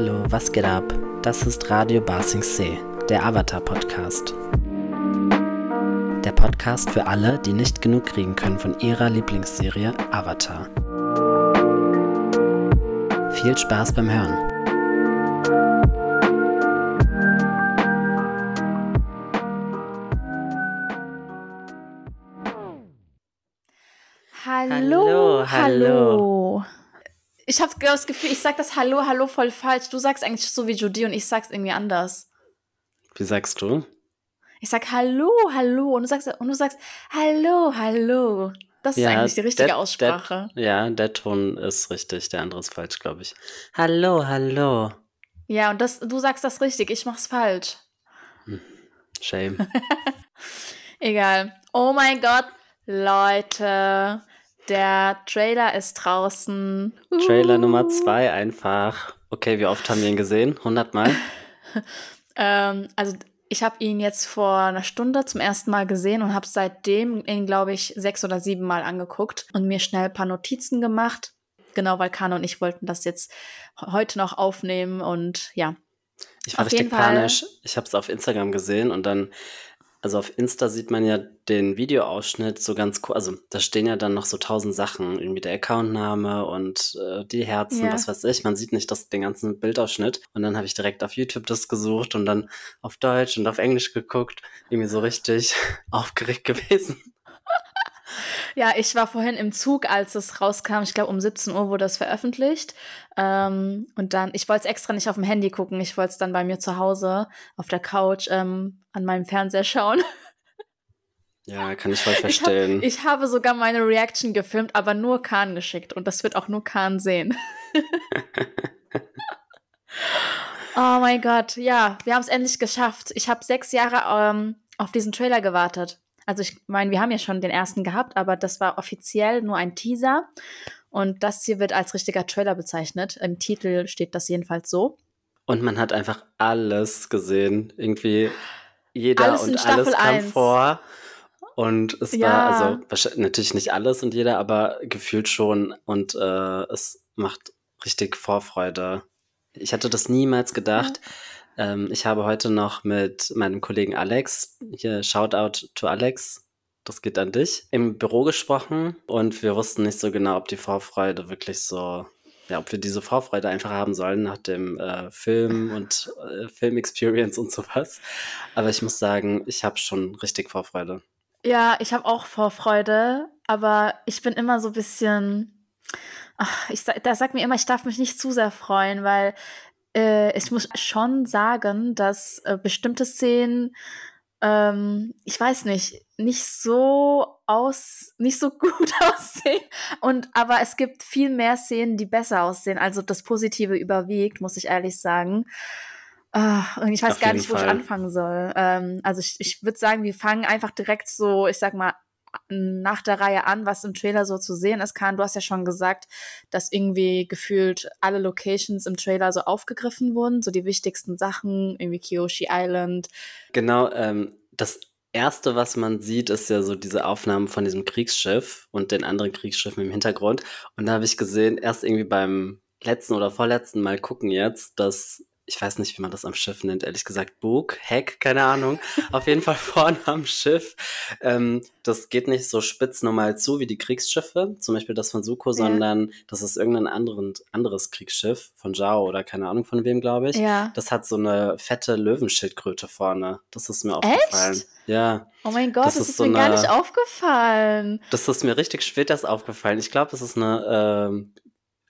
Hallo, was geht ab? Das ist Radio Basing C, der Avatar Podcast. Der Podcast für alle, die nicht genug kriegen können von ihrer Lieblingsserie Avatar. Viel Spaß beim Hören. Hallo, hallo. hallo. Ich habe das Gefühl, ich sag das Hallo, Hallo voll falsch. Du sagst eigentlich so wie Judy und ich sag's irgendwie anders. Wie sagst du? Ich sag Hallo, Hallo und du sagst, und du sagst Hallo, Hallo. Das ja, ist eigentlich die richtige that, Aussprache. That, ja, der Ton ist richtig, der andere ist falsch, glaube ich. Hallo, hallo. Ja, und das, du sagst das richtig, ich mach's falsch. Hm, shame. Egal. Oh mein Gott, Leute. Der Trailer ist draußen. Uh. Trailer Nummer zwei einfach. Okay, wie oft haben wir ihn gesehen? 100 Mal? ähm, also ich habe ihn jetzt vor einer Stunde zum ersten Mal gesehen und habe seitdem ihn, glaube ich, sechs oder sieben Mal angeguckt und mir schnell ein paar Notizen gemacht. Genau, weil Kano und ich wollten das jetzt heute noch aufnehmen und ja. Ich war richtig panisch. Ich habe es auf Instagram gesehen und dann also auf Insta sieht man ja den Videoausschnitt so ganz cool. Also da stehen ja dann noch so tausend Sachen, irgendwie der Accountname und äh, die Herzen, ja. was weiß ich. Man sieht nicht das, den ganzen Bildausschnitt. Und dann habe ich direkt auf YouTube das gesucht und dann auf Deutsch und auf Englisch geguckt. Irgendwie so richtig aufgeregt gewesen. Ja, ich war vorhin im Zug, als es rauskam. Ich glaube, um 17 Uhr wurde das veröffentlicht. Ähm, und dann, ich wollte es extra nicht auf dem Handy gucken. Ich wollte es dann bei mir zu Hause auf der Couch ähm, an meinem Fernseher schauen. Ja, kann ich voll verstehen. Ich, hab, ich habe sogar meine Reaction gefilmt, aber nur Kahn geschickt. Und das wird auch nur Kahn sehen. oh mein Gott, ja, wir haben es endlich geschafft. Ich habe sechs Jahre ähm, auf diesen Trailer gewartet. Also ich meine, wir haben ja schon den ersten gehabt, aber das war offiziell nur ein Teaser. Und das hier wird als richtiger Trailer bezeichnet. Im Titel steht das jedenfalls so. Und man hat einfach alles gesehen. Irgendwie jeder alles und alles kam 1. vor. Und es ja. war, also natürlich nicht alles und jeder, aber gefühlt schon. Und äh, es macht richtig Vorfreude. Ich hatte das niemals gedacht. Ja ähm, ich habe heute noch mit meinem Kollegen Alex, hier Shoutout to Alex, das geht an dich, im Büro gesprochen und wir wussten nicht so genau, ob die Vorfreude wirklich so, ja, ob wir diese Vorfreude einfach haben sollen nach dem äh, Film und äh, Film-Experience und sowas. Aber ich muss sagen, ich habe schon richtig Vorfreude. Ja, ich habe auch Vorfreude, aber ich bin immer so ein bisschen. Ach, ich, da sagt mir immer, ich darf mich nicht zu sehr freuen, weil äh, ich muss schon sagen, dass äh, bestimmte Szenen, ähm, ich weiß nicht, nicht so aus, nicht so gut aussehen. Und aber es gibt viel mehr Szenen, die besser aussehen. Also das Positive überwiegt, muss ich ehrlich sagen. Uh, und ich weiß Auf gar nicht, wo Fall. ich anfangen soll. Ähm, also ich, ich würde sagen, wir fangen einfach direkt so, ich sag mal, nach der Reihe an, was im Trailer so zu sehen ist. Kahn, du hast ja schon gesagt, dass irgendwie gefühlt alle Locations im Trailer so aufgegriffen wurden, so die wichtigsten Sachen, irgendwie Kyoshi Island. Genau, ähm, das erste, was man sieht, ist ja so diese Aufnahmen von diesem Kriegsschiff und den anderen Kriegsschiffen im Hintergrund. Und da habe ich gesehen, erst irgendwie beim letzten oder vorletzten Mal gucken jetzt, dass ich weiß nicht, wie man das am Schiff nennt, ehrlich gesagt, Bug, Heck, keine Ahnung. Auf jeden Fall vorne am Schiff. Ähm, das geht nicht so spitz normal zu wie die Kriegsschiffe, zum Beispiel das von Suko, ja. sondern das ist irgendein anderen, anderes Kriegsschiff von Zhao oder keine Ahnung von wem, glaube ich. Ja. Das hat so eine fette Löwenschildkröte vorne. Das ist mir aufgefallen. Echt? Ja. Oh mein Gott, das, das ist, ist, mir so gar nicht aufgefallen. Das ist mir richtig spät erst aufgefallen. Ich glaube, das ist eine ähm,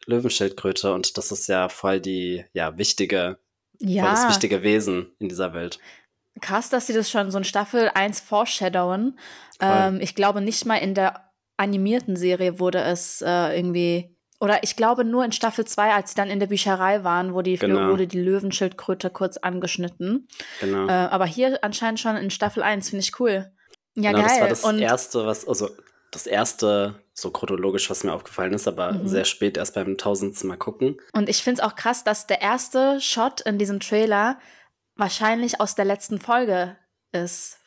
Löwenschildkröte und das ist ja voll die ja wichtige ja. voll das wichtige Wesen in dieser Welt. Krass, dass sie das schon so in Staffel 1 foreshadowen. Ähm, ich glaube, nicht mal in der animierten Serie wurde es äh, irgendwie. Oder ich glaube nur in Staffel 2, als sie dann in der Bücherei waren, wo die, genau. wurde die Löwenschildkröte kurz angeschnitten. Genau. Äh, aber hier anscheinend schon in Staffel 1, finde ich cool. Ja, genau, geil. Das war das Und erste, was, also das erste, so chronologisch, was mir aufgefallen ist, aber mhm. sehr spät erst beim tausendsten Mal gucken. Und ich finde es auch krass, dass der erste Shot in diesem Trailer wahrscheinlich aus der letzten Folge ist.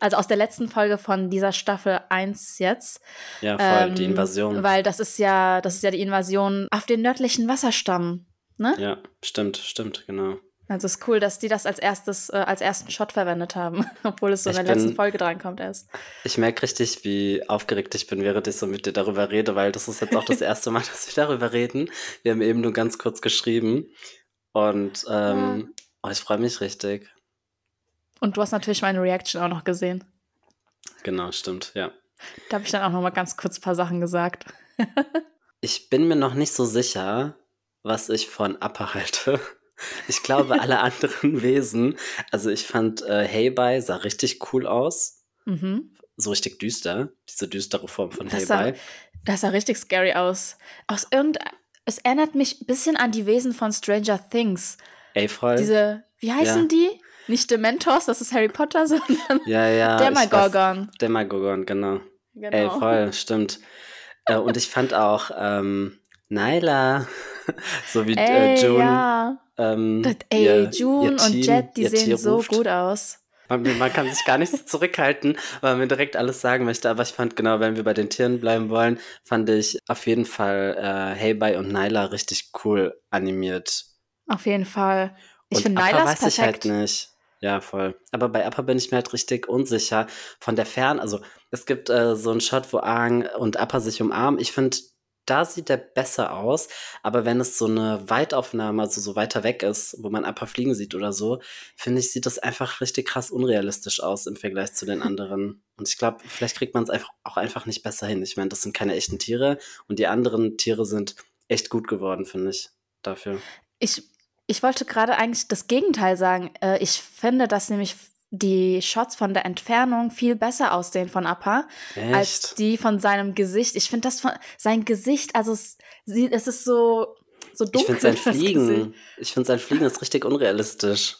Also aus der letzten Folge von dieser Staffel 1 jetzt. Ja, voll, ähm, die Invasion. Weil das ist ja, das ist ja die Invasion auf den nördlichen Wasserstamm. Ne? Ja, stimmt, stimmt, genau. Also es ist cool, dass die das als erstes, äh, als ersten Shot verwendet haben, obwohl es so in der bin, letzten Folge drankommt erst. Ich merke richtig, wie aufgeregt ich bin, während ich so mit dir darüber rede, weil das ist jetzt auch das erste Mal, dass wir darüber reden. Wir haben eben nur ganz kurz geschrieben. Und ähm, ja. oh, ich freue mich richtig. Und du hast natürlich meine Reaction auch noch gesehen. Genau, stimmt, ja. Da habe ich dann auch noch mal ganz kurz ein paar Sachen gesagt. ich bin mir noch nicht so sicher, was ich von Appa halte. Ich glaube, alle anderen Wesen, also ich fand äh, Hey Bye sah richtig cool aus. Mhm. So richtig düster, diese düstere Form von das Hey Bye. Das sah richtig scary aus. Aus irgend es erinnert mich ein bisschen an die Wesen von Stranger Things. Ey, voll. Diese, wie heißen ja. die? Nicht Dementors, das ist Harry Potter, sondern ja, ja, Demogorgon. Demogorgon, genau. genau. Ey, voll, stimmt. Äh, und ich fand auch ähm, Nyla, so wie äh, ey, June. Ja. Ähm, ey, ihr, June ihr und Jet, die sehen so ruft. gut aus. Man, man, kann sich gar nicht so zurückhalten, weil man mir direkt alles sagen möchte. Aber ich fand genau, wenn wir bei den Tieren bleiben wollen, fand ich auf jeden Fall äh, Heybei und Nyla richtig cool animiert. Auf jeden Fall. Ich finde Nyla weiß perfekt. ich halt nicht. Ja, voll. Aber bei Appa bin ich mir halt richtig unsicher. Von der Fern, also es gibt äh, so einen Shot, wo Aang und Appa sich umarmen. Ich finde, da sieht der besser aus. Aber wenn es so eine Weitaufnahme, also so weiter weg ist, wo man Appa fliegen sieht oder so, finde ich, sieht das einfach richtig krass unrealistisch aus im Vergleich zu den anderen. Und ich glaube, vielleicht kriegt man es einfach auch einfach nicht besser hin. Ich meine, das sind keine echten Tiere und die anderen Tiere sind echt gut geworden, finde ich, dafür. Ich ich wollte gerade eigentlich das Gegenteil sagen. Äh, ich finde, dass nämlich die Shots von der Entfernung viel besser aussehen von Appa Echt? als die von seinem Gesicht. Ich finde das von sein Gesicht, also es, es ist so so dunkel. Ich finde sein Fliegen, ich finde sein Fliegen ist richtig unrealistisch.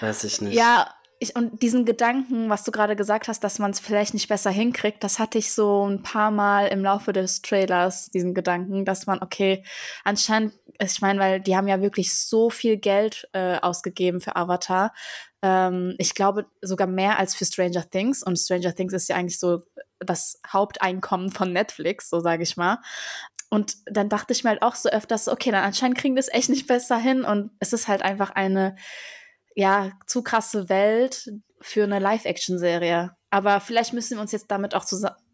Weiß ich nicht. Ja, ich, und diesen Gedanken, was du gerade gesagt hast, dass man es vielleicht nicht besser hinkriegt, das hatte ich so ein paar Mal im Laufe des Trailers, diesen Gedanken, dass man, okay, anscheinend, ich meine, weil die haben ja wirklich so viel Geld äh, ausgegeben für Avatar. Ähm, ich glaube sogar mehr als für Stranger Things. Und Stranger Things ist ja eigentlich so das Haupteinkommen von Netflix, so sage ich mal. Und dann dachte ich mir halt auch so öfters, okay, dann anscheinend kriegen wir es echt nicht besser hin. Und es ist halt einfach eine ja, zu krasse Welt für eine Live-Action-Serie. Aber vielleicht müssen wir uns jetzt damit auch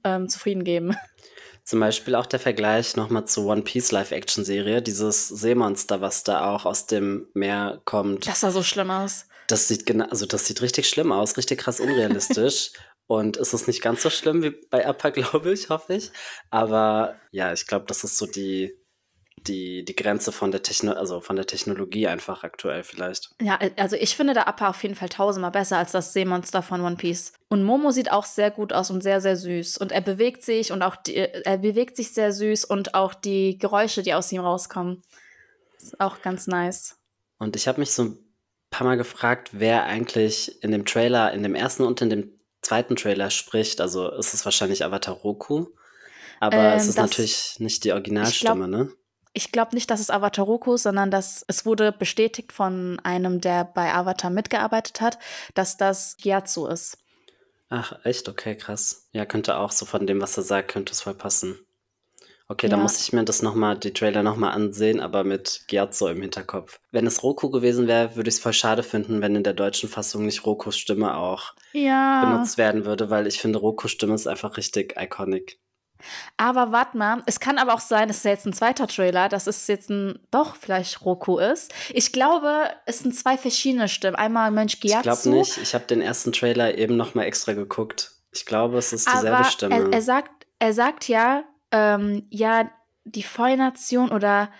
ähm, zufrieden geben. Zum Beispiel auch der Vergleich nochmal zu One Piece Live-Action-Serie, dieses Seemonster, was da auch aus dem Meer kommt. Das sah so schlimm aus. Das sieht genau, also das sieht richtig schlimm aus, richtig krass unrealistisch. Und es ist nicht ganz so schlimm wie bei Appa, glaube ich, hoffe ich. Aber ja, ich glaube, das ist so die, die, die Grenze von der, Techno also von der Technologie einfach aktuell vielleicht. Ja, also ich finde der Appa auf jeden Fall tausendmal besser als das Seemonster von One Piece. Und Momo sieht auch sehr gut aus und sehr, sehr süß. Und er bewegt sich und auch die, er bewegt sich sehr süß und auch die Geräusche, die aus ihm rauskommen. Ist auch ganz nice. Und ich habe mich so paar Mal gefragt, wer eigentlich in dem Trailer, in dem ersten und in dem zweiten Trailer spricht. Also ist es wahrscheinlich Avatar Roku. Aber ähm, es ist natürlich nicht die Originalstimme, glaub, ne? Ich glaube nicht, dass es Avatar Roku, sondern dass es wurde bestätigt von einem, der bei Avatar mitgearbeitet hat, dass das Gyatso ist. Ach, echt? Okay, krass. Ja, könnte auch so von dem, was er sagt, könnte es voll passen. Okay, ja. dann muss ich mir das nochmal, die Trailer nochmal ansehen, aber mit Gyatso im Hinterkopf. Wenn es Roku gewesen wäre, würde ich es voll schade finden, wenn in der deutschen Fassung nicht Rokus Stimme auch ja. benutzt werden würde, weil ich finde, Rokus Stimme ist einfach richtig iconic. Aber warte mal, es kann aber auch sein, es ist jetzt ein zweiter Trailer, dass es jetzt ein, doch vielleicht Roku ist. Ich glaube, es sind zwei verschiedene Stimmen. Einmal Mönch Gyatso. Ich glaube nicht, ich habe den ersten Trailer eben noch mal extra geguckt. Ich glaube, es ist dieselbe aber Stimme. Er, er, sagt, er sagt ja, ähm, ja, die Feuernation oder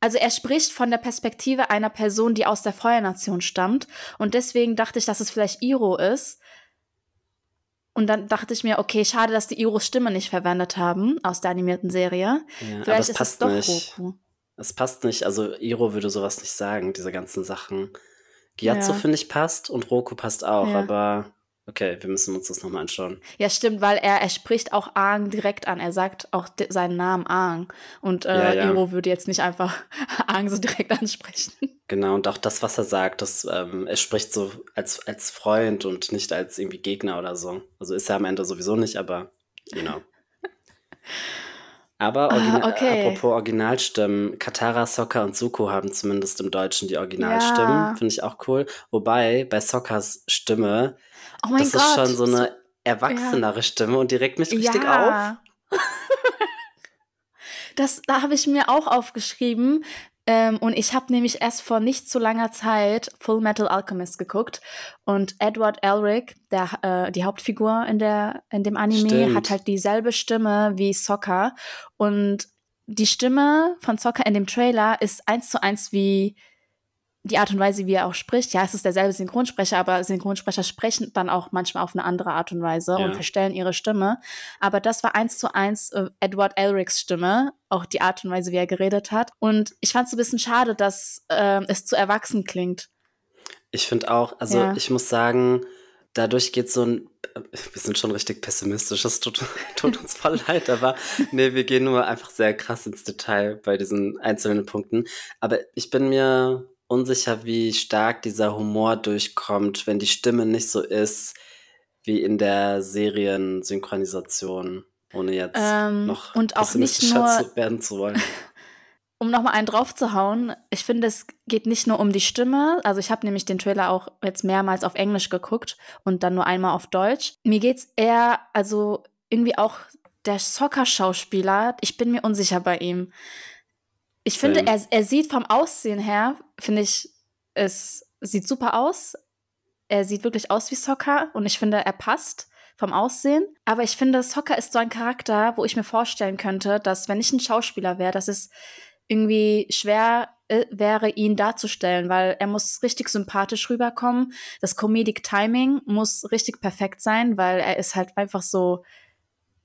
also er spricht von der Perspektive einer Person, die aus der Feuernation stammt. Und deswegen dachte ich, dass es vielleicht Iro ist. Und dann dachte ich mir, okay, schade, dass die Iros Stimme nicht verwendet haben aus der animierten Serie. Ja, Vielleicht ist es doch nicht. Roku. Es passt nicht. Also Iro würde sowas nicht sagen, diese ganzen Sachen. Gyatso ja. finde ich passt und Roku passt auch, ja. aber Okay, wir müssen uns das nochmal anschauen. Ja, stimmt, weil er, er spricht auch Aang direkt an. Er sagt auch seinen Namen Aang. Und äh, ja, ja. Ero würde jetzt nicht einfach Aang so direkt ansprechen. Genau, und auch das, was er sagt, das, ähm, er spricht so als, als Freund und nicht als irgendwie Gegner oder so. Also ist er am Ende sowieso nicht, aber genau. Aber Origina ah, okay. apropos Originalstimmen, Katara, Sokka und Suko haben zumindest im Deutschen die Originalstimmen. Ja. Finde ich auch cool. Wobei bei Sokkas Stimme, oh das Gott. ist schon so eine erwachsenere ja. Stimme und direkt mich richtig ja. auf. das, da habe ich mir auch aufgeschrieben. Ähm, und ich habe nämlich erst vor nicht so langer Zeit Full Metal Alchemist geguckt. Und Edward Elric, der, äh, die Hauptfigur in, der, in dem Anime, Stimmt. hat halt dieselbe Stimme wie Sokka. Und die Stimme von Sokka in dem Trailer ist eins zu eins wie die Art und Weise, wie er auch spricht, ja, es ist derselbe Synchronsprecher, aber Synchronsprecher sprechen dann auch manchmal auf eine andere Art und Weise ja. und verstellen ihre Stimme. Aber das war eins zu eins äh, Edward Elrics Stimme, auch die Art und Weise, wie er geredet hat. Und ich fand es ein bisschen schade, dass äh, es zu erwachsen klingt. Ich finde auch, also ja. ich muss sagen, dadurch geht so ein, wir sind schon richtig pessimistisch, das tut, tut uns voll leid, aber nee, wir gehen nur einfach sehr krass ins Detail bei diesen einzelnen Punkten. Aber ich bin mir unsicher, wie stark dieser Humor durchkommt, wenn die Stimme nicht so ist wie in der Seriensynchronisation, ohne jetzt ähm, noch und auch nicht nur werden zu wollen. um nochmal einen draufzuhauen, ich finde, es geht nicht nur um die Stimme. Also ich habe nämlich den Trailer auch jetzt mehrmals auf Englisch geguckt und dann nur einmal auf Deutsch. Mir geht es eher, also irgendwie auch der Soccer-Schauspieler, ich bin mir unsicher bei ihm. Ich finde, er, er sieht vom Aussehen her, finde ich, es sieht super aus. Er sieht wirklich aus wie Soccer und ich finde, er passt vom Aussehen. Aber ich finde, Soccer ist so ein Charakter, wo ich mir vorstellen könnte, dass wenn ich ein Schauspieler wäre, dass es irgendwie schwer äh, wäre, ihn darzustellen, weil er muss richtig sympathisch rüberkommen. Das Comedic Timing muss richtig perfekt sein, weil er ist halt einfach so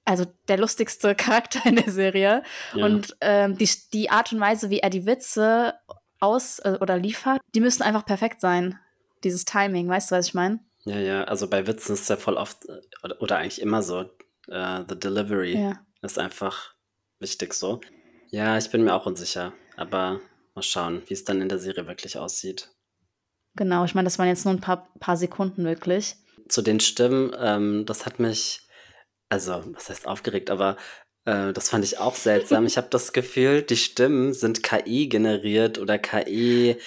also der lustigste Charakter in der Serie. Ja. Und ähm, die, die Art und Weise, wie er die Witze aus äh, oder liefert, die müssen einfach perfekt sein. Dieses Timing, weißt du, was ich meine? Ja, ja, also bei Witzen ist es ja voll oft, oder, oder eigentlich immer so, uh, the delivery ja. ist einfach wichtig so. Ja, ich bin mir auch unsicher, aber mal schauen, wie es dann in der Serie wirklich aussieht. Genau, ich meine, das waren jetzt nur ein paar, paar Sekunden wirklich. Zu den Stimmen, ähm, das hat mich also, was heißt aufgeregt, aber äh, das fand ich auch seltsam. Ich habe das Gefühl, die Stimmen sind KI generiert oder KI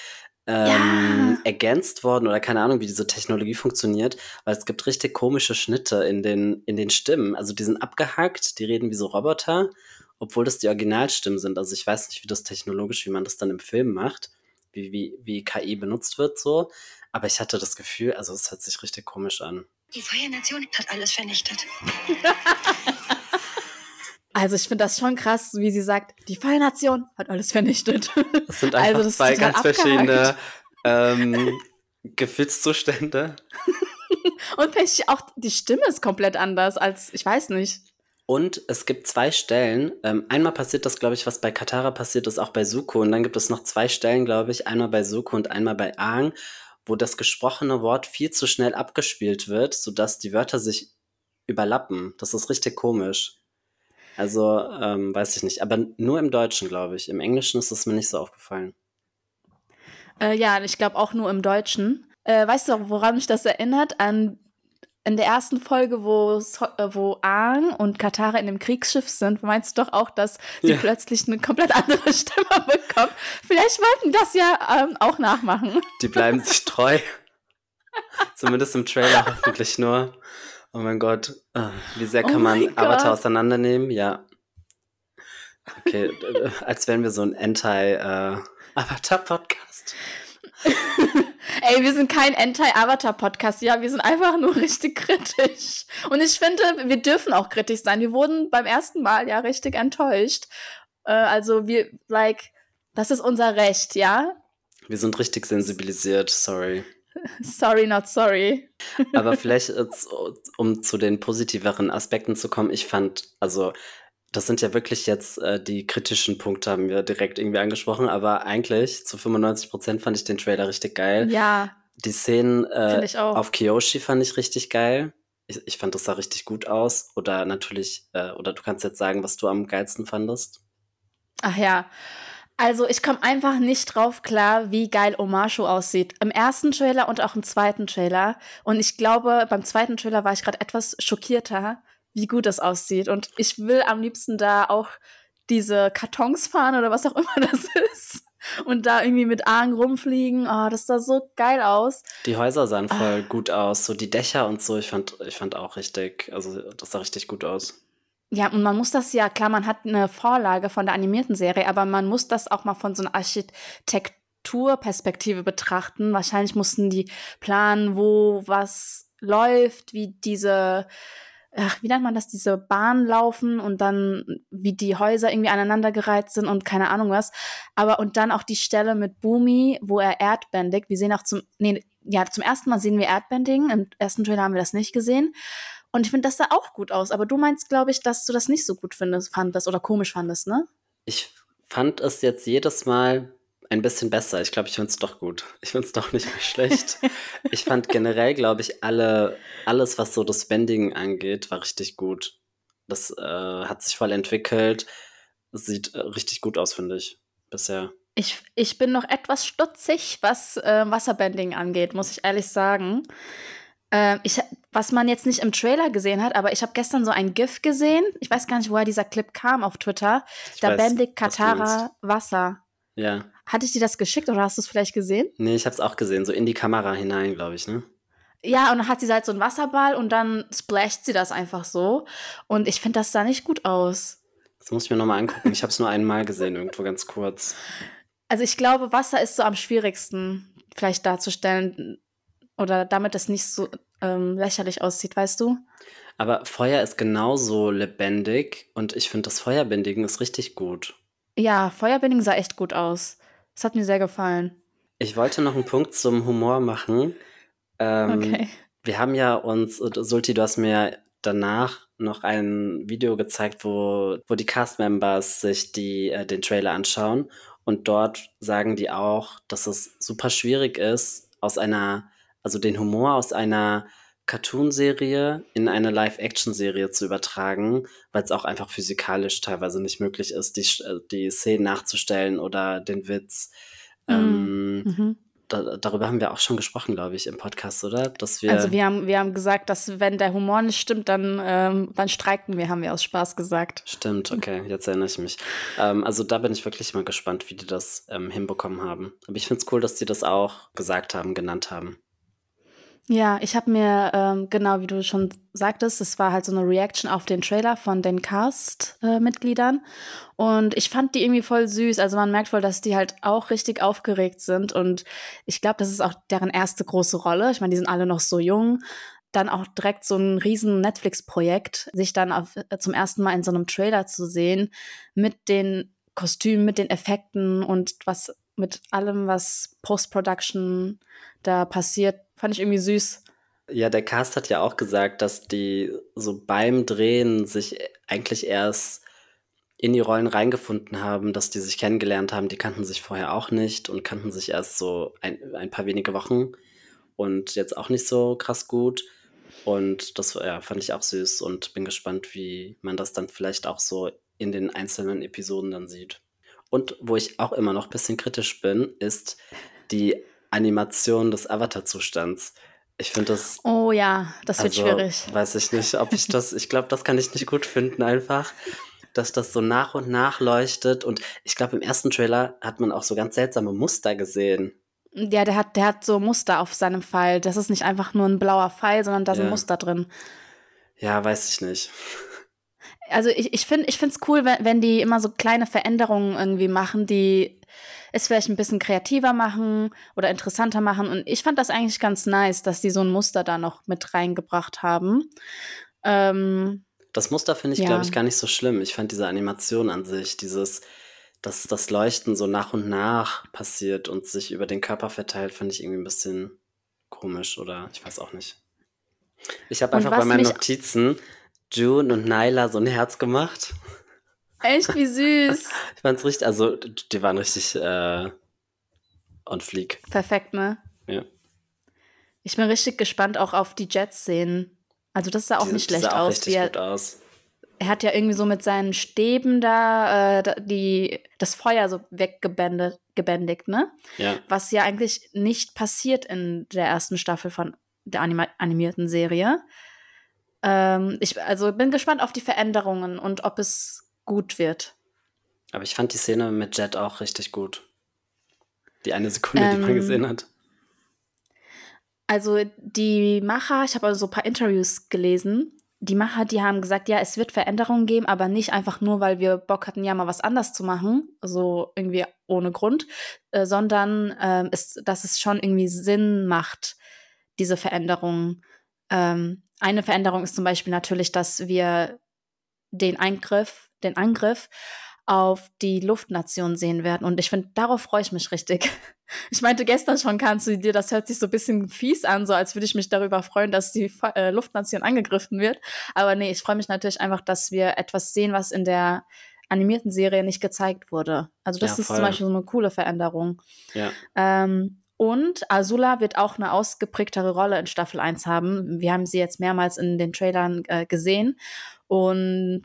ähm, ja. ergänzt worden oder keine Ahnung, wie diese Technologie funktioniert, weil es gibt richtig komische Schnitte in den, in den Stimmen. Also die sind abgehackt, die reden wie so Roboter, obwohl das die Originalstimmen sind. Also ich weiß nicht, wie das technologisch, wie man das dann im Film macht, wie, wie, wie KI benutzt wird so. Aber ich hatte das Gefühl, also es hört sich richtig komisch an. Die Freie Nation hat alles vernichtet. Also ich finde das schon krass, wie sie sagt, die Freie Nation hat alles vernichtet. Das sind einfach also, zwei ganz abgehakt. verschiedene ähm, Gefühlszustände. Und auch die Stimme ist komplett anders als, ich weiß nicht. Und es gibt zwei Stellen. Ähm, einmal passiert das, glaube ich, was bei Katara passiert ist, auch bei Suko. Und dann gibt es noch zwei Stellen, glaube ich, einmal bei Suko und einmal bei Aang, wo das gesprochene Wort viel zu schnell abgespielt wird, sodass die Wörter sich überlappen. Das ist richtig komisch. Also, ähm, weiß ich nicht. Aber nur im Deutschen, glaube ich. Im Englischen ist es mir nicht so aufgefallen. Äh, ja, ich glaube auch nur im Deutschen. Äh, weißt du, woran mich das erinnert? An in der ersten Folge, wo, äh, wo Aang und Katara in dem Kriegsschiff sind, meinst du doch auch, dass sie ja. plötzlich eine komplett andere Stimme bekommen. Vielleicht wollten das ja ähm, auch nachmachen. Die bleiben sich treu. Zumindest im Trailer hoffentlich nur. Oh mein Gott, ah, wie sehr kann oh man Avatar auseinandernehmen? Ja. Okay, äh, als wären wir so ein Anti-Avatar-Podcast. Äh, Ey, wir sind kein Anti-Avatar-Podcast, ja, wir sind einfach nur richtig kritisch. Und ich finde, wir dürfen auch kritisch sein. Wir wurden beim ersten Mal ja richtig enttäuscht. Äh, also wir, like, das ist unser Recht, ja? Wir sind richtig sensibilisiert, sorry. Sorry, not sorry. Aber vielleicht, um zu den positiveren Aspekten zu kommen, ich fand, also das sind ja wirklich jetzt äh, die kritischen Punkte, haben wir direkt irgendwie angesprochen, aber eigentlich zu 95 Prozent fand ich den Trailer richtig geil. Ja. Die Szenen äh, auf Kyoshi fand ich richtig geil. Ich, ich, fand das sah richtig gut aus. Oder natürlich, äh, oder du kannst jetzt sagen, was du am geilsten fandest. Ach ja. Also ich komme einfach nicht drauf klar, wie geil Omashu aussieht. Im ersten Trailer und auch im zweiten Trailer. Und ich glaube, beim zweiten Trailer war ich gerade etwas schockierter, wie gut das aussieht. Und ich will am liebsten da auch diese Kartons fahren oder was auch immer das ist. Und da irgendwie mit Aang rumfliegen. Oh, das sah so geil aus. Die Häuser sahen ah. voll oh. gut aus. So die Dächer und so. Ich fand, ich fand auch richtig, also das sah richtig gut aus. Ja, und man muss das ja, klar, man hat eine Vorlage von der animierten Serie, aber man muss das auch mal von so einer Architekturperspektive betrachten. Wahrscheinlich mussten die planen, wo was läuft, wie diese ach, wie nennt man das, diese Bahn laufen und dann, wie die Häuser irgendwie aneinandergereiht sind und keine Ahnung was. Aber und dann auch die Stelle mit Boomy, wo er erdbändigt. Wir sehen auch zum, nee, ja, zum ersten Mal sehen wir Erdbending. Im ersten Trailer haben wir das nicht gesehen. Und ich finde, das sah auch gut aus. Aber du meinst, glaube ich, dass du das nicht so gut findest, fandest oder komisch fandest, ne? Ich fand es jetzt jedes Mal ein bisschen besser. Ich glaube, ich finde es doch gut. Ich finde es doch nicht mehr schlecht. ich fand generell, glaube ich, alle, alles, was so das Bending angeht, war richtig gut. Das äh, hat sich voll entwickelt. Sieht äh, richtig gut aus, finde ich, bisher. Ich, ich bin noch etwas stutzig, was äh, Wasserbending angeht, muss ich ehrlich sagen. Äh, ich, was man jetzt nicht im Trailer gesehen hat, aber ich habe gestern so ein GIF gesehen. Ich weiß gar nicht, woher dieser Clip kam auf Twitter. Ich da weiß, Katara Wasser. Ja. Hatte ich dir das geschickt oder hast du es vielleicht gesehen? Nee, ich habe es auch gesehen, so in die Kamera hinein, glaube ich, ne? Ja, und dann hat sie halt so einen Wasserball und dann splasht sie das einfach so. Und ich finde, das sah nicht gut aus. Das muss ich mir nochmal angucken. Ich habe es nur einmal gesehen, irgendwo ganz kurz. Also ich glaube, Wasser ist so am schwierigsten vielleicht darzustellen oder damit es nicht so ähm, lächerlich aussieht, weißt du? Aber Feuer ist genauso lebendig und ich finde, das Feuerbändigen ist richtig gut. Ja, Feuerbending sah echt gut aus. Das hat mir sehr gefallen. Ich wollte noch einen Punkt zum Humor machen. Ähm, okay. Wir haben ja uns, Sulti, du hast mir danach noch ein Video gezeigt, wo, wo die Cast-Members sich die, äh, den Trailer anschauen. Und dort sagen die auch, dass es super schwierig ist, aus einer, also den Humor aus einer Cartoon-Serie in eine Live-Action-Serie zu übertragen, weil es auch einfach physikalisch teilweise nicht möglich ist, die, äh, die Szenen nachzustellen oder den Witz. Mhm. Ähm, mhm. da, darüber haben wir auch schon gesprochen, glaube ich, im Podcast, oder? Dass wir also wir haben, wir haben gesagt, dass wenn der Humor nicht stimmt, dann, ähm, dann streiken wir, haben wir aus Spaß gesagt. Stimmt, okay, jetzt erinnere ich mich. Ähm, also da bin ich wirklich mal gespannt, wie die das ähm, hinbekommen haben. Aber ich finde es cool, dass die das auch gesagt haben, genannt haben. Ja, ich habe mir, ähm, genau wie du schon sagtest, es war halt so eine Reaction auf den Trailer von den Cast-Mitgliedern. Äh, und ich fand die irgendwie voll süß. Also man merkt voll, dass die halt auch richtig aufgeregt sind. Und ich glaube, das ist auch deren erste große Rolle. Ich meine, die sind alle noch so jung. Dann auch direkt so ein riesen Netflix-Projekt, sich dann auf, äh, zum ersten Mal in so einem Trailer zu sehen, mit den Kostümen, mit den Effekten und was mit allem, was Post-Production da passiert, fand ich irgendwie süß. Ja, der Cast hat ja auch gesagt, dass die so beim Drehen sich eigentlich erst in die Rollen reingefunden haben, dass die sich kennengelernt haben. Die kannten sich vorher auch nicht und kannten sich erst so ein, ein paar wenige Wochen und jetzt auch nicht so krass gut. Und das ja, fand ich auch süß und bin gespannt, wie man das dann vielleicht auch so in den einzelnen Episoden dann sieht. Und wo ich auch immer noch ein bisschen kritisch bin, ist die Animation des Avatar-Zustands. Ich finde das. Oh ja, das wird also, schwierig. Weiß ich nicht, ob ich das. Ich glaube, das kann ich nicht gut finden, einfach. Dass das so nach und nach leuchtet. Und ich glaube, im ersten Trailer hat man auch so ganz seltsame Muster gesehen. Ja, der hat, der hat so Muster auf seinem Pfeil. Das ist nicht einfach nur ein blauer Pfeil, sondern da sind ja. Muster drin. Ja, weiß ich nicht. Also ich, ich finde es cool, wenn, wenn die immer so kleine Veränderungen irgendwie machen, die es vielleicht ein bisschen kreativer machen oder interessanter machen. Und ich fand das eigentlich ganz nice, dass die so ein Muster da noch mit reingebracht haben. Ähm, das Muster finde ich, ja. glaube ich, gar nicht so schlimm. Ich fand diese Animation an sich, dieses, dass das Leuchten so nach und nach passiert und sich über den Körper verteilt, fand ich irgendwie ein bisschen komisch oder ich weiß auch nicht. Ich habe einfach bei meinen Notizen June und Nyla so ein Herz gemacht. Echt, wie süß. ich fand's richtig, also die waren richtig äh, on fleek. Perfekt, ne? Ja. Ich bin richtig gespannt auch auf die Jets-Szenen. Also das sah auch die, nicht schlecht auch aus. Richtig er, gut aus. Er hat ja irgendwie so mit seinen Stäben da äh, die, das Feuer so weggebändigt, ne? Ja. Was ja eigentlich nicht passiert in der ersten Staffel von der anima animierten Serie. Ähm, ich also bin gespannt auf die Veränderungen und ob es gut wird. Aber ich fand die Szene mit Jet auch richtig gut. Die eine Sekunde, ähm, die man ähm, gesehen hat. Also die Macher, ich habe also so ein paar Interviews gelesen. Die Macher, die haben gesagt, ja, es wird Veränderungen geben, aber nicht einfach nur, weil wir Bock hatten, ja mal was anders zu machen, so irgendwie ohne Grund, äh, sondern äh, ist, dass es schon irgendwie Sinn macht, diese Veränderungen. Ähm, eine Veränderung ist zum Beispiel natürlich, dass wir den Eingriff, den Angriff auf die Luftnation sehen werden. Und ich finde, darauf freue ich mich richtig. Ich meinte gestern schon, kannst du dir, das hört sich so ein bisschen fies an, so als würde ich mich darüber freuen, dass die äh, Luftnation angegriffen wird. Aber nee, ich freue mich natürlich einfach, dass wir etwas sehen, was in der animierten Serie nicht gezeigt wurde. Also das ja, ist zum Beispiel so eine coole Veränderung. Ja. Ähm, und Azula wird auch eine ausgeprägtere Rolle in Staffel 1 haben. Wir haben sie jetzt mehrmals in den Trailern äh, gesehen. Und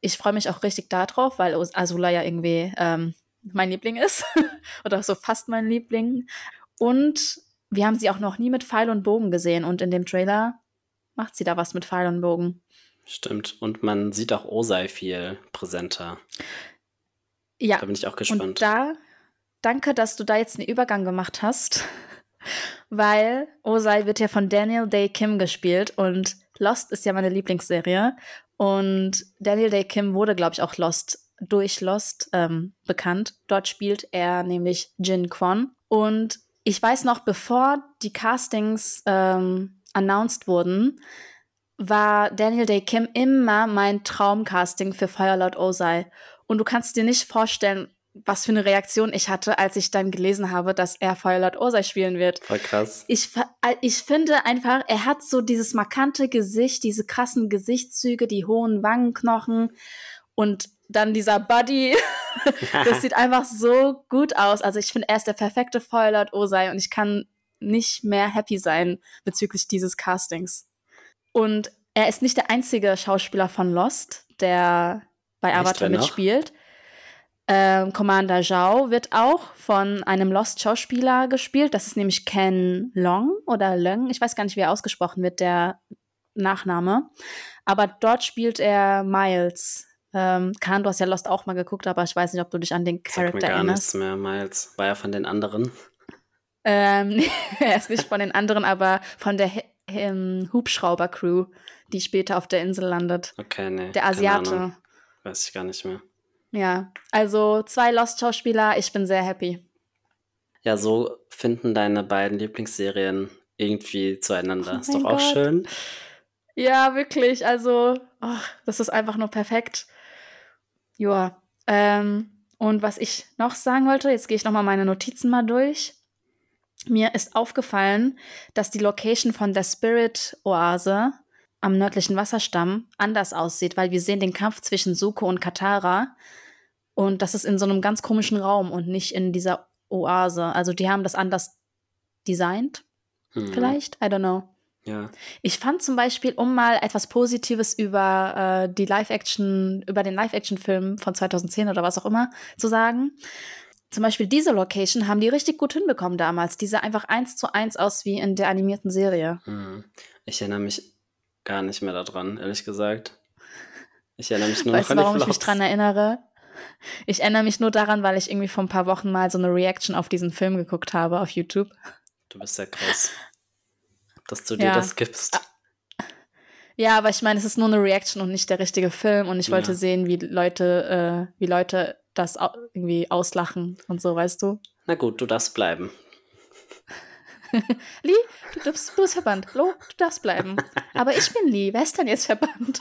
ich freue mich auch richtig darauf, weil Azula ja irgendwie ähm, mein Liebling ist. Oder so fast mein Liebling. Und wir haben sie auch noch nie mit Pfeil und Bogen gesehen. Und in dem Trailer macht sie da was mit Pfeil und Bogen. Stimmt. Und man sieht auch Osei viel präsenter. Ja. Da bin ich auch gespannt. Und da, danke, dass du da jetzt einen Übergang gemacht hast. weil Osei wird ja von Daniel Day Kim gespielt und Lost ist ja meine Lieblingsserie. Und Daniel Day Kim wurde, glaube ich, auch Lost durch Lost ähm, bekannt. Dort spielt er nämlich Jin Kwon. Und ich weiß noch, bevor die Castings ähm, announced wurden, war Daniel Day Kim immer mein Traumcasting für Firelord Ozai. Und du kannst dir nicht vorstellen, was für eine Reaktion ich hatte, als ich dann gelesen habe, dass er Firelord Ozai spielen wird. Voll krass. Ich, ich finde einfach, er hat so dieses markante Gesicht, diese krassen Gesichtszüge, die hohen Wangenknochen und dann dieser Buddy. das sieht einfach so gut aus. Also ich finde, er ist der perfekte Firelord Ozai und ich kann nicht mehr happy sein bezüglich dieses Castings. Und er ist nicht der einzige Schauspieler von Lost, der bei Avatar mitspielt. Noch? Ähm, Commander Zhao wird auch von einem Lost-Schauspieler gespielt. Das ist nämlich Ken Long oder Leung. Ich weiß gar nicht, wie er ausgesprochen wird, der Nachname. Aber dort spielt er Miles. Ähm, Khan, du hast ja Lost auch mal geguckt, aber ich weiß nicht, ob du dich an den Charakter Sag mir gar erinnerst. nichts mehr, Miles. War er von den anderen? Ähm, er ist nicht von den anderen, aber von der ähm, Hubschrauber-Crew, die später auf der Insel landet. Okay, nee. Der Asiate. Weiß ich gar nicht mehr. Ja, also zwei Lost-Schauspieler, ich bin sehr happy. Ja, so finden deine beiden Lieblingsserien irgendwie zueinander. Oh ist doch Gott. auch schön. Ja, wirklich. Also, oh, das ist einfach nur perfekt. Ja. Ähm, und was ich noch sagen wollte, jetzt gehe ich nochmal meine Notizen mal durch. Mir ist aufgefallen, dass die Location von der Spirit Oase am nördlichen Wasserstamm anders aussieht, weil wir sehen den Kampf zwischen Suko und Katara und das ist in so einem ganz komischen Raum und nicht in dieser Oase. Also die haben das anders designt. Hm. Vielleicht? I don't know. Ja. Ich fand zum Beispiel, um mal etwas Positives über äh, die Live-Action, über den Live-Action-Film von 2010 oder was auch immer zu sagen. Zum Beispiel diese Location haben die richtig gut hinbekommen damals. Diese einfach eins zu eins aus wie in der animierten Serie. Hm. Ich erinnere mich gar nicht mehr daran, ehrlich gesagt. Ich erinnere mich nur weißt noch an du, warum ich mich daran erinnere? Ich erinnere mich nur daran, weil ich irgendwie vor ein paar Wochen mal so eine Reaction auf diesen Film geguckt habe auf YouTube. Du bist ja krass, dass du dir ja. das gibst. Ja, aber ich meine, es ist nur eine Reaction und nicht der richtige Film und ich wollte ja. sehen, wie Leute, äh, wie Leute das irgendwie auslachen und so, weißt du? Na gut, du darfst bleiben. Lee, du, darfst, du bist verbannt. Lo, du darfst bleiben. Aber ich bin Lee. Wer ist denn jetzt verbannt?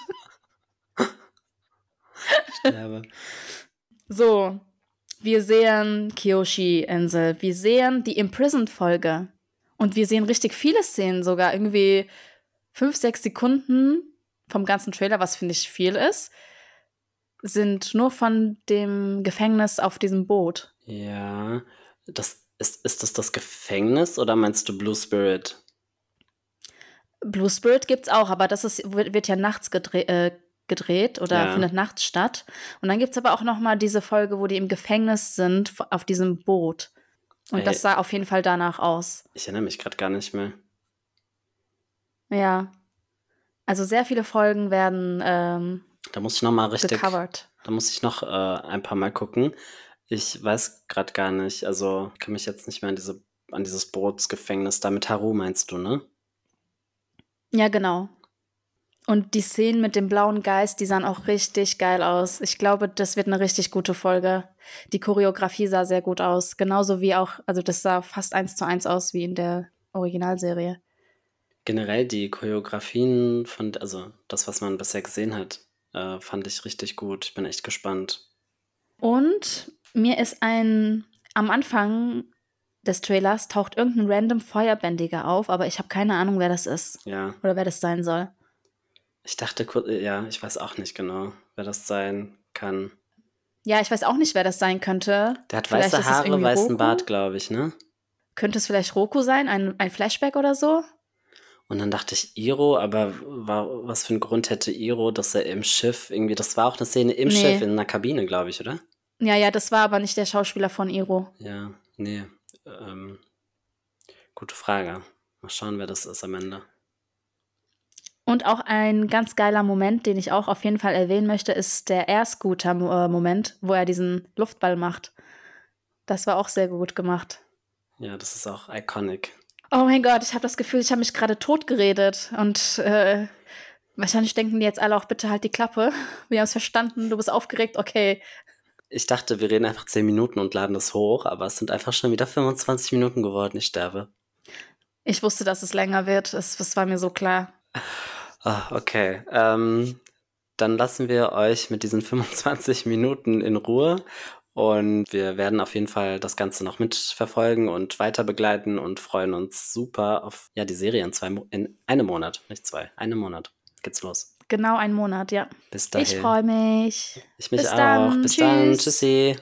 Sterbe. So, wir sehen Kyoshi-Insel, wir sehen die Imprisoned-Folge und wir sehen richtig viele Szenen, sogar irgendwie fünf, sechs Sekunden vom ganzen Trailer, was finde ich viel ist, sind nur von dem Gefängnis auf diesem Boot. Ja, das ist, ist das das Gefängnis oder meinst du Blue Spirit? Blue Spirit gibt's auch, aber das ist, wird, ja nachts gedreht, äh, gedreht oder ja. findet nachts statt. Und dann gibt es aber auch noch mal diese Folge, wo die im Gefängnis sind auf diesem Boot. Und Ey, das sah auf jeden Fall danach aus. Ich erinnere mich gerade gar nicht mehr. Ja. Also sehr viele Folgen werden ähm, Da muss ich noch mal richtig gecovert. Da muss ich noch äh, ein paar Mal gucken. Ich weiß gerade gar nicht, also ich kann mich jetzt nicht mehr an, diese, an dieses Bootsgefängnis da mit Haru, meinst du, ne? Ja, genau. Und die Szenen mit dem blauen Geist, die sahen auch richtig geil aus. Ich glaube, das wird eine richtig gute Folge. Die Choreografie sah sehr gut aus. Genauso wie auch, also das sah fast eins zu eins aus wie in der Originalserie. Generell die Choreografien von, also das, was man bisher gesehen hat, äh, fand ich richtig gut. Ich bin echt gespannt. Und mir ist ein, am Anfang des Trailers taucht irgendein random Feuerbändiger auf, aber ich habe keine Ahnung, wer das ist. Ja. Oder wer das sein soll. Ich dachte kurz, ja, ich weiß auch nicht genau, wer das sein kann. Ja, ich weiß auch nicht, wer das sein könnte. Der hat vielleicht weiße Haare, weißen Roku. Bart, glaube ich, ne? Könnte es vielleicht Roku sein? Ein, ein Flashback oder so? Und dann dachte ich Iro, aber war, was für einen Grund hätte Iro, dass er im Schiff irgendwie, das war auch eine Szene im nee. Schiff in einer Kabine, glaube ich, oder? Ja, ja, das war aber nicht der Schauspieler von Iro. Ja, nee. Ähm, gute Frage. Mal schauen, wer das ist am Ende. Und auch ein ganz geiler Moment, den ich auch auf jeden Fall erwähnen möchte, ist der Air-Scooter-Moment, wo er diesen Luftball macht. Das war auch sehr gut gemacht. Ja, das ist auch iconic. Oh mein Gott, ich habe das Gefühl, ich habe mich gerade tot geredet. Und äh, wahrscheinlich denken die jetzt alle auch, bitte halt die Klappe. Wir haben es verstanden, du bist aufgeregt, okay. Ich dachte, wir reden einfach 10 Minuten und laden das hoch, aber es sind einfach schon wieder 25 Minuten geworden. Ich sterbe. Ich wusste, dass es länger wird. Es, das war mir so klar. Ah, okay. Ähm, dann lassen wir euch mit diesen 25 Minuten in Ruhe und wir werden auf jeden Fall das Ganze noch mitverfolgen und weiter begleiten und freuen uns super auf ja, die Serie in, zwei in einem Monat, nicht zwei, einem Monat geht's los. Genau einen Monat, ja. Bis dahin. Ich freue mich. Ich mich Bis auch. Dann. Bis Tschüss. dann. Tschüssi.